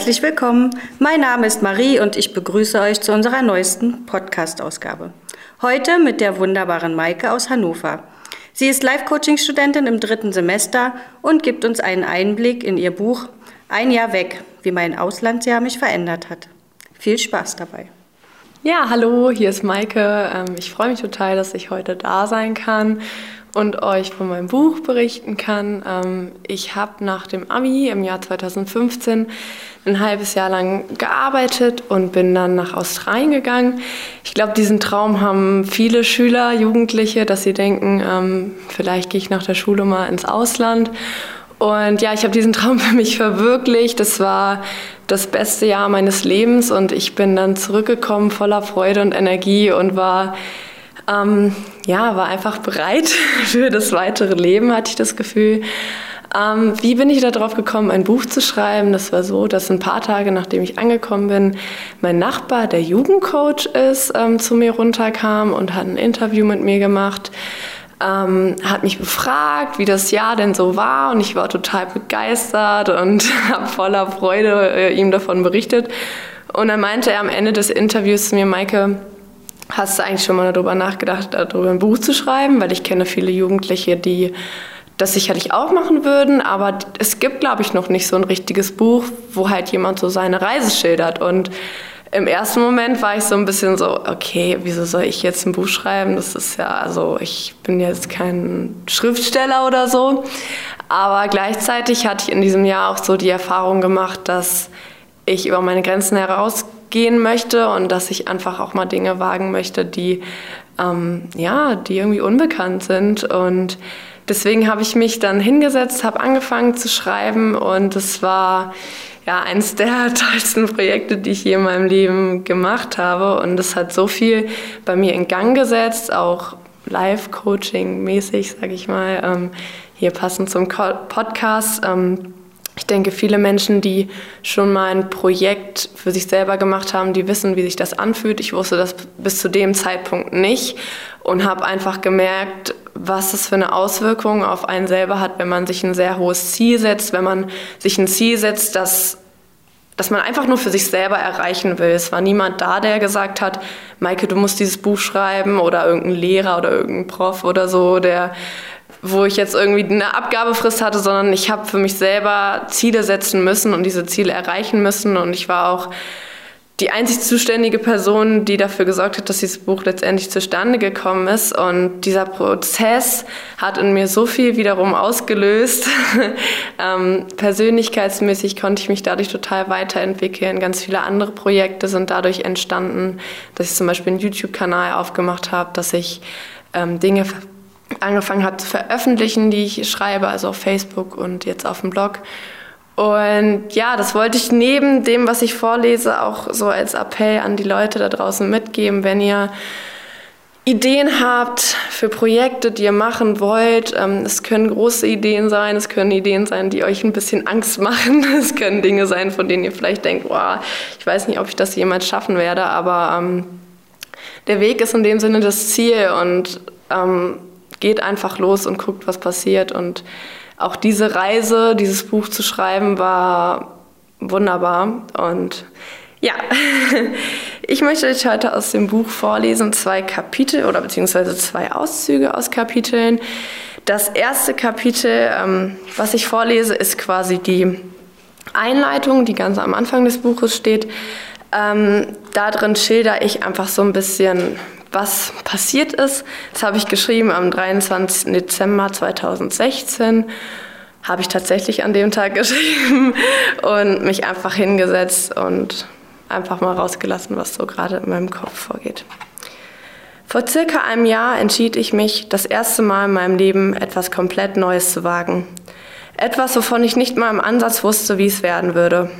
herzlich willkommen. Mein Name ist Marie und ich begrüße euch zu unserer neuesten Podcast-Ausgabe. Heute mit der wunderbaren Maike aus Hannover. Sie ist Life-Coaching-Studentin im dritten Semester und gibt uns einen Einblick in ihr Buch Ein Jahr weg, wie mein Auslandsjahr mich verändert hat. Viel Spaß dabei. Ja, hallo, hier ist Maike. Ähm, ich freue mich total, dass ich heute da sein kann und euch von meinem Buch berichten kann. Ähm, ich habe nach dem AMI im Jahr 2015 ein halbes Jahr lang gearbeitet und bin dann nach Australien gegangen. Ich glaube, diesen Traum haben viele Schüler, Jugendliche, dass sie denken, ähm, vielleicht gehe ich nach der Schule mal ins Ausland. Und ja, ich habe diesen Traum für mich verwirklicht. Das war das beste Jahr meines Lebens und ich bin dann zurückgekommen voller Freude und Energie und war ähm, ja, war einfach bereit für das weitere Leben, hatte ich das Gefühl. Ähm, wie bin ich darauf gekommen, ein Buch zu schreiben? Das war so, dass ein paar Tage nachdem ich angekommen bin, mein Nachbar, der Jugendcoach ist, ähm, zu mir runterkam und hat ein Interview mit mir gemacht. Ähm, hat mich befragt, wie das Jahr denn so war und ich war total begeistert und habe voller Freude äh, ihm davon berichtet. Und dann meinte er am Ende des Interviews zu mir, Maike, Hast du eigentlich schon mal darüber nachgedacht, darüber ein Buch zu schreiben? Weil ich kenne viele Jugendliche, die das sicherlich auch machen würden, aber es gibt, glaube ich, noch nicht so ein richtiges Buch, wo halt jemand so seine Reise schildert. Und im ersten Moment war ich so ein bisschen so, okay, wieso soll ich jetzt ein Buch schreiben? Das ist ja, also ich bin jetzt kein Schriftsteller oder so. Aber gleichzeitig hatte ich in diesem Jahr auch so die Erfahrung gemacht, dass ich über meine Grenzen herausgehen möchte und dass ich einfach auch mal Dinge wagen möchte, die, ähm, ja, die irgendwie unbekannt sind. Und deswegen habe ich mich dann hingesetzt, habe angefangen zu schreiben und es war ja eines der tollsten Projekte, die ich je in meinem Leben gemacht habe. Und es hat so viel bei mir in Gang gesetzt, auch Live-Coaching-mäßig, sage ich mal. Ähm, hier passend zum Podcast. Ähm, ich denke, viele Menschen, die schon mal ein Projekt für sich selber gemacht haben, die wissen, wie sich das anfühlt. Ich wusste das bis zu dem Zeitpunkt nicht und habe einfach gemerkt, was das für eine Auswirkung auf einen selber hat, wenn man sich ein sehr hohes Ziel setzt, wenn man sich ein Ziel setzt, das dass man einfach nur für sich selber erreichen will. Es war niemand da, der gesagt hat, Maike, du musst dieses Buch schreiben oder irgendein Lehrer oder irgendein Prof oder so, der wo ich jetzt irgendwie eine Abgabefrist hatte, sondern ich habe für mich selber Ziele setzen müssen und diese Ziele erreichen müssen. Und ich war auch die einzig zuständige Person, die dafür gesorgt hat, dass dieses Buch letztendlich zustande gekommen ist. Und dieser Prozess hat in mir so viel wiederum ausgelöst. ähm, persönlichkeitsmäßig konnte ich mich dadurch total weiterentwickeln. Ganz viele andere Projekte sind dadurch entstanden, dass ich zum Beispiel einen YouTube-Kanal aufgemacht habe, dass ich ähm, Dinge angefangen habe zu veröffentlichen, die ich schreibe, also auf Facebook und jetzt auf dem Blog. Und ja, das wollte ich neben dem, was ich vorlese, auch so als Appell an die Leute da draußen mitgeben, wenn ihr Ideen habt für Projekte, die ihr machen wollt. Ähm, es können große Ideen sein, es können Ideen sein, die euch ein bisschen Angst machen. Es können Dinge sein, von denen ihr vielleicht denkt, wow, ich weiß nicht, ob ich das jemals schaffen werde, aber ähm, der Weg ist in dem Sinne das Ziel und ähm, geht einfach los und guckt, was passiert. Und auch diese Reise, dieses Buch zu schreiben, war wunderbar. Und ja, ich möchte euch heute aus dem Buch vorlesen, zwei Kapitel oder beziehungsweise zwei Auszüge aus Kapiteln. Das erste Kapitel, ähm, was ich vorlese, ist quasi die Einleitung, die ganz am Anfang des Buches steht. Ähm, da drin schilder ich einfach so ein bisschen, was passiert ist. Das habe ich geschrieben am 23. Dezember 2016. Habe ich tatsächlich an dem Tag geschrieben und mich einfach hingesetzt und einfach mal rausgelassen, was so gerade in meinem Kopf vorgeht. Vor circa einem Jahr entschied ich mich, das erste Mal in meinem Leben etwas komplett Neues zu wagen. Etwas, wovon ich nicht mal im Ansatz wusste, wie es werden würde.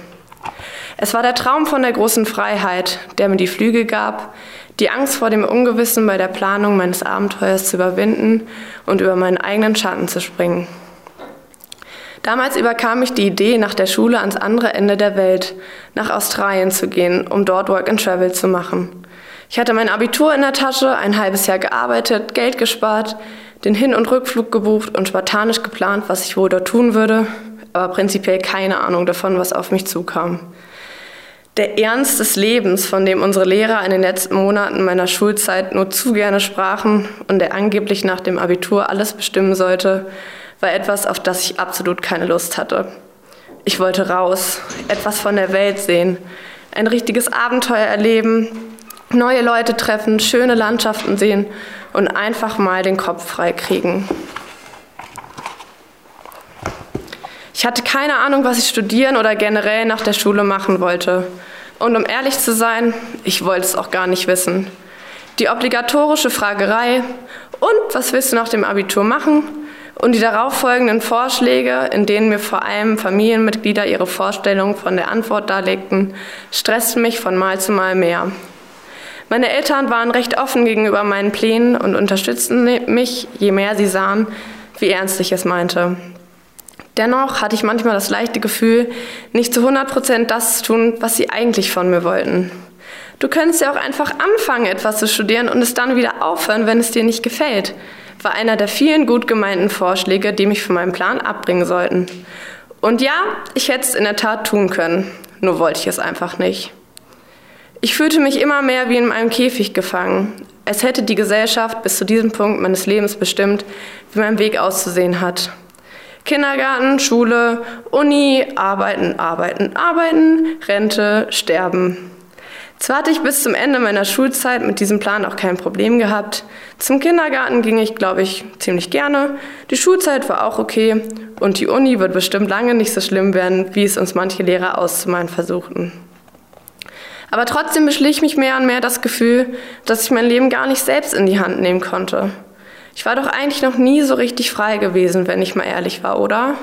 Es war der Traum von der großen Freiheit, der mir die Flügel gab, die Angst vor dem Ungewissen bei der Planung meines Abenteuers zu überwinden und über meinen eigenen Schatten zu springen. Damals überkam mich die Idee, nach der Schule ans andere Ende der Welt, nach Australien zu gehen, um dort Work and Travel zu machen. Ich hatte mein Abitur in der Tasche, ein halbes Jahr gearbeitet, Geld gespart, den Hin- und Rückflug gebucht und spartanisch geplant, was ich wohl dort tun würde, aber prinzipiell keine Ahnung davon, was auf mich zukam. Der Ernst des Lebens, von dem unsere Lehrer in den letzten Monaten meiner Schulzeit nur zu gerne sprachen und der angeblich nach dem Abitur alles bestimmen sollte, war etwas, auf das ich absolut keine Lust hatte. Ich wollte raus, etwas von der Welt sehen, ein richtiges Abenteuer erleben, neue Leute treffen, schöne Landschaften sehen und einfach mal den Kopf frei kriegen. Ich hatte keine Ahnung, was ich studieren oder generell nach der Schule machen wollte. Und um ehrlich zu sein, ich wollte es auch gar nicht wissen. Die obligatorische Fragerei, und was willst du nach dem Abitur machen? Und die darauffolgenden Vorschläge, in denen mir vor allem Familienmitglieder ihre Vorstellungen von der Antwort darlegten, stressten mich von Mal zu Mal mehr. Meine Eltern waren recht offen gegenüber meinen Plänen und unterstützten mich, je mehr sie sahen, wie ernst ich es meinte. Dennoch hatte ich manchmal das leichte Gefühl, nicht zu 100 Prozent das zu tun, was sie eigentlich von mir wollten. Du könntest ja auch einfach anfangen, etwas zu studieren und es dann wieder aufhören, wenn es dir nicht gefällt, war einer der vielen gut gemeinten Vorschläge, die mich von meinem Plan abbringen sollten. Und ja, ich hätte es in der Tat tun können, nur wollte ich es einfach nicht. Ich fühlte mich immer mehr wie in einem Käfig gefangen. Es hätte die Gesellschaft bis zu diesem Punkt meines Lebens bestimmt, wie mein Weg auszusehen hat. Kindergarten, Schule, Uni, arbeiten, arbeiten, arbeiten, Rente, sterben. Zwar hatte ich bis zum Ende meiner Schulzeit mit diesem Plan auch kein Problem gehabt. Zum Kindergarten ging ich, glaube ich, ziemlich gerne. Die Schulzeit war auch okay und die Uni wird bestimmt lange nicht so schlimm werden, wie es uns manche Lehrer auszumalen versuchten. Aber trotzdem beschlich mich mehr und mehr das Gefühl, dass ich mein Leben gar nicht selbst in die Hand nehmen konnte. Ich war doch eigentlich noch nie so richtig frei gewesen, wenn ich mal ehrlich war, oder?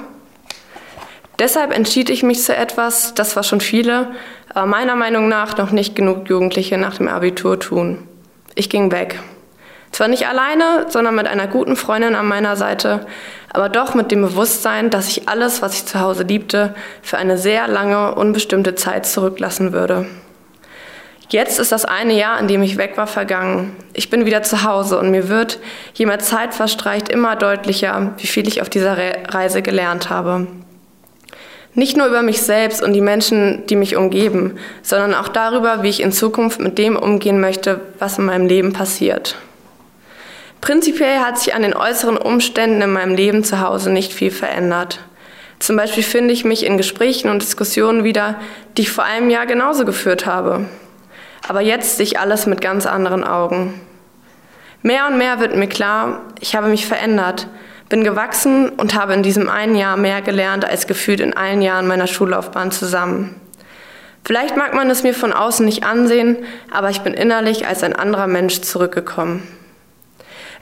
Deshalb entschied ich mich zu etwas, das was schon viele, aber meiner Meinung nach noch nicht genug Jugendliche nach dem Abitur tun. Ich ging weg. Zwar nicht alleine, sondern mit einer guten Freundin an meiner Seite, aber doch mit dem Bewusstsein, dass ich alles, was ich zu Hause liebte, für eine sehr lange, unbestimmte Zeit zurücklassen würde. Jetzt ist das eine Jahr, in dem ich weg war, vergangen. Ich bin wieder zu Hause und mir wird, je mehr Zeit verstreicht, immer deutlicher, wie viel ich auf dieser Reise gelernt habe. Nicht nur über mich selbst und die Menschen, die mich umgeben, sondern auch darüber, wie ich in Zukunft mit dem umgehen möchte, was in meinem Leben passiert. Prinzipiell hat sich an den äußeren Umständen in meinem Leben zu Hause nicht viel verändert. Zum Beispiel finde ich mich in Gesprächen und Diskussionen wieder, die ich vor einem Jahr genauso geführt habe. Aber jetzt sehe ich alles mit ganz anderen Augen. Mehr und mehr wird mir klar, ich habe mich verändert, bin gewachsen und habe in diesem einen Jahr mehr gelernt als gefühlt in allen Jahren meiner Schullaufbahn zusammen. Vielleicht mag man es mir von außen nicht ansehen, aber ich bin innerlich als ein anderer Mensch zurückgekommen.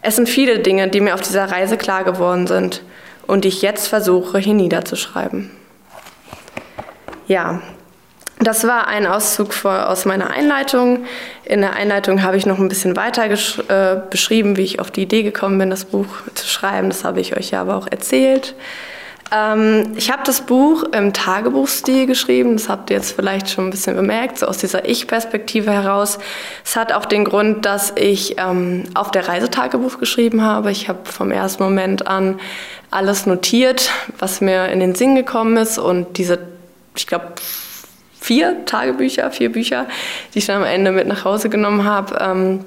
Es sind viele Dinge, die mir auf dieser Reise klar geworden sind und die ich jetzt versuche, hier niederzuschreiben. Ja, das war ein Auszug aus meiner Einleitung. In der Einleitung habe ich noch ein bisschen weiter äh, beschrieben, wie ich auf die Idee gekommen bin, das Buch zu schreiben. Das habe ich euch ja aber auch erzählt. Ähm, ich habe das Buch im Tagebuchstil geschrieben. Das habt ihr jetzt vielleicht schon ein bisschen bemerkt, so aus dieser Ich-Perspektive heraus. Es hat auch den Grund, dass ich ähm, auf der Reisetagebuch geschrieben habe. Ich habe vom ersten Moment an alles notiert, was mir in den Sinn gekommen ist und diese, ich glaube, vier Tagebücher, vier Bücher, die ich dann am Ende mit nach Hause genommen habe. Ähm,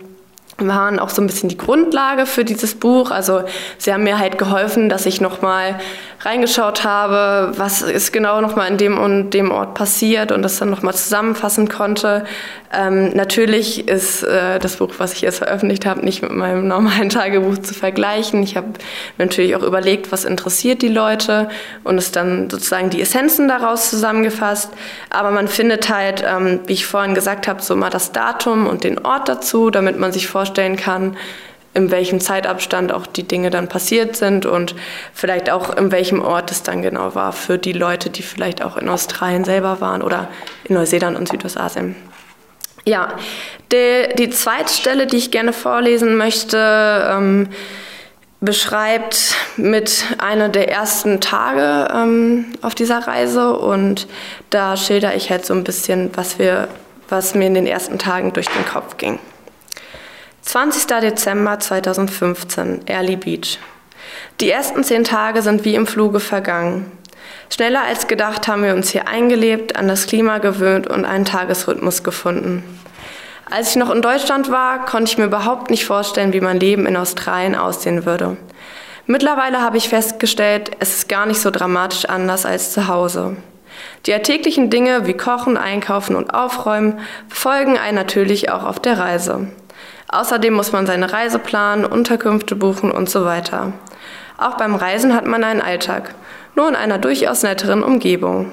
waren auch so ein bisschen die Grundlage für dieses Buch. Also sie haben mir halt geholfen, dass ich nochmal reingeschaut habe, was ist genau nochmal in dem und dem Ort passiert und das dann nochmal zusammenfassen konnte. Ähm, natürlich ist äh, das Buch, was ich jetzt veröffentlicht habe, nicht mit meinem normalen Tagebuch zu vergleichen. Ich habe natürlich auch überlegt, was interessiert die Leute und es dann sozusagen die Essenzen daraus zusammengefasst. Aber man findet halt, ähm, wie ich vorhin gesagt habe, so mal das Datum und den Ort dazu, damit man sich vorstellt, vorstellen kann, in welchem Zeitabstand auch die Dinge dann passiert sind und vielleicht auch in welchem Ort es dann genau war für die Leute, die vielleicht auch in Australien selber waren oder in Neuseeland und Südostasien. Ja, die, die zweite Stelle, die ich gerne vorlesen möchte, ähm, beschreibt mit einer der ersten Tage ähm, auf dieser Reise und da schilder ich halt so ein bisschen, was, wir, was mir in den ersten Tagen durch den Kopf ging. 20. Dezember 2015, Early Beach. Die ersten zehn Tage sind wie im Fluge vergangen. Schneller als gedacht haben wir uns hier eingelebt, an das Klima gewöhnt und einen Tagesrhythmus gefunden. Als ich noch in Deutschland war, konnte ich mir überhaupt nicht vorstellen, wie mein Leben in Australien aussehen würde. Mittlerweile habe ich festgestellt, es ist gar nicht so dramatisch anders als zu Hause. Die alltäglichen Dinge wie Kochen, Einkaufen und Aufräumen folgen einen natürlich auch auf der Reise. Außerdem muss man seine Reise planen, Unterkünfte buchen und so weiter. Auch beim Reisen hat man einen Alltag, nur in einer durchaus netteren Umgebung.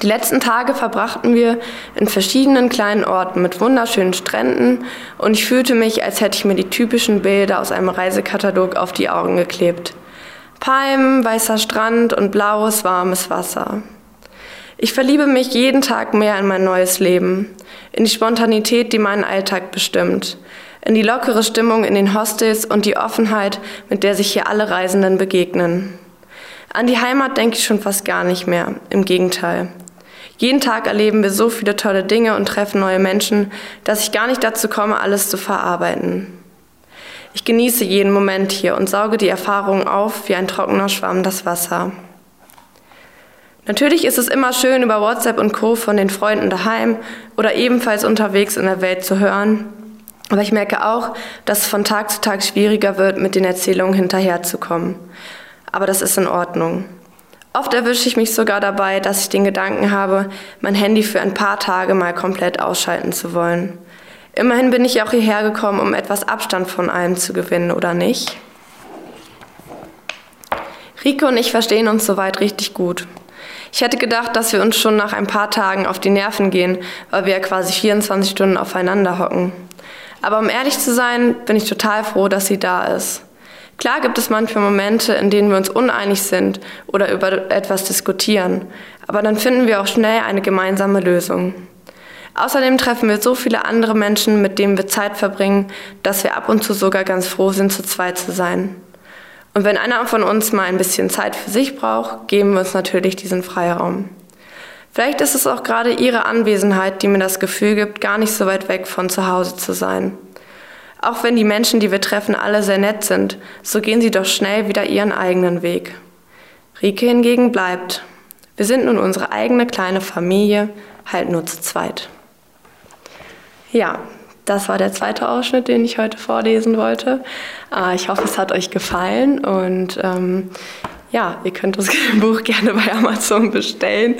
Die letzten Tage verbrachten wir in verschiedenen kleinen Orten mit wunderschönen Stränden und ich fühlte mich, als hätte ich mir die typischen Bilder aus einem Reisekatalog auf die Augen geklebt. Palmen, weißer Strand und blaues, warmes Wasser. Ich verliebe mich jeden Tag mehr in mein neues Leben, in die Spontanität, die meinen Alltag bestimmt, in die lockere Stimmung in den Hostels und die Offenheit, mit der sich hier alle Reisenden begegnen. An die Heimat denke ich schon fast gar nicht mehr, im Gegenteil. Jeden Tag erleben wir so viele tolle Dinge und treffen neue Menschen, dass ich gar nicht dazu komme, alles zu verarbeiten. Ich genieße jeden Moment hier und sauge die Erfahrungen auf wie ein trockener Schwamm das Wasser. Natürlich ist es immer schön, über WhatsApp und Co. von den Freunden daheim oder ebenfalls unterwegs in der Welt zu hören. Aber ich merke auch, dass es von Tag zu Tag schwieriger wird, mit den Erzählungen hinterherzukommen. Aber das ist in Ordnung. Oft erwische ich mich sogar dabei, dass ich den Gedanken habe, mein Handy für ein paar Tage mal komplett ausschalten zu wollen. Immerhin bin ich auch hierher gekommen, um etwas Abstand von allem zu gewinnen, oder nicht? Rike und ich verstehen uns soweit richtig gut. Ich hätte gedacht, dass wir uns schon nach ein paar Tagen auf die Nerven gehen, weil wir ja quasi 24 Stunden aufeinander hocken. Aber um ehrlich zu sein, bin ich total froh, dass sie da ist. Klar gibt es manchmal Momente, in denen wir uns uneinig sind oder über etwas diskutieren, aber dann finden wir auch schnell eine gemeinsame Lösung. Außerdem treffen wir so viele andere Menschen, mit denen wir Zeit verbringen, dass wir ab und zu sogar ganz froh sind, zu zweit zu sein. Und wenn einer von uns mal ein bisschen Zeit für sich braucht, geben wir uns natürlich diesen Freiraum. Vielleicht ist es auch gerade Ihre Anwesenheit, die mir das Gefühl gibt, gar nicht so weit weg von zu Hause zu sein. Auch wenn die Menschen, die wir treffen, alle sehr nett sind, so gehen sie doch schnell wieder ihren eigenen Weg. Rike hingegen bleibt. Wir sind nun unsere eigene kleine Familie, halt nur zu zweit. Ja, das war der zweite Ausschnitt, den ich heute vorlesen wollte. Äh, ich hoffe, es hat euch gefallen und ähm, ja, ihr könnt das Buch gerne bei Amazon bestellen.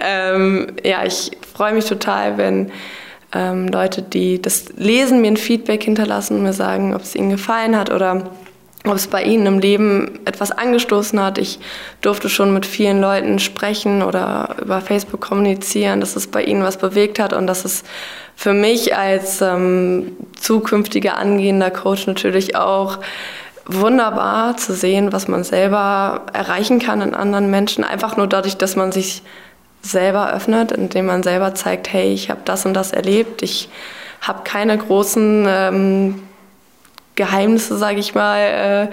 Ähm, ja, ich freue mich total, wenn ähm, Leute, die das lesen, mir ein Feedback hinterlassen und mir sagen, ob es ihnen gefallen hat oder ob es bei Ihnen im Leben etwas angestoßen hat. Ich durfte schon mit vielen Leuten sprechen oder über Facebook kommunizieren, dass es bei Ihnen was bewegt hat und dass es für mich als ähm, zukünftiger angehender Coach natürlich auch wunderbar zu sehen, was man selber erreichen kann in anderen Menschen. Einfach nur dadurch, dass man sich selber öffnet, indem man selber zeigt, hey, ich habe das und das erlebt, ich habe keine großen ähm, Geheimnisse, sage ich mal, äh,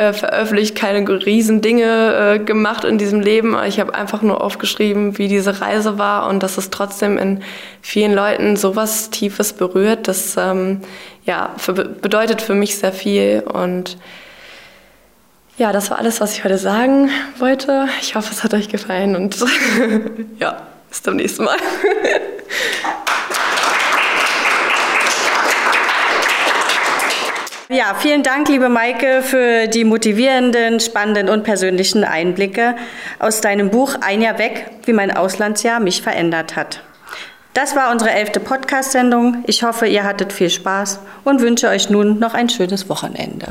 äh, veröffentlicht, keine riesen Dinge äh, gemacht in diesem Leben. Ich habe einfach nur aufgeschrieben, wie diese Reise war und dass es trotzdem in vielen Leuten sowas Tiefes berührt. Das ähm, ja, für, bedeutet für mich sehr viel und ja, das war alles, was ich heute sagen wollte. Ich hoffe, es hat euch gefallen und ja, bis zum nächsten Mal. Ja, vielen Dank, liebe Maike, für die motivierenden, spannenden und persönlichen Einblicke aus deinem Buch Ein Jahr weg, wie mein Auslandsjahr mich verändert hat. Das war unsere elfte Podcast-Sendung. Ich hoffe, ihr hattet viel Spaß und wünsche euch nun noch ein schönes Wochenende.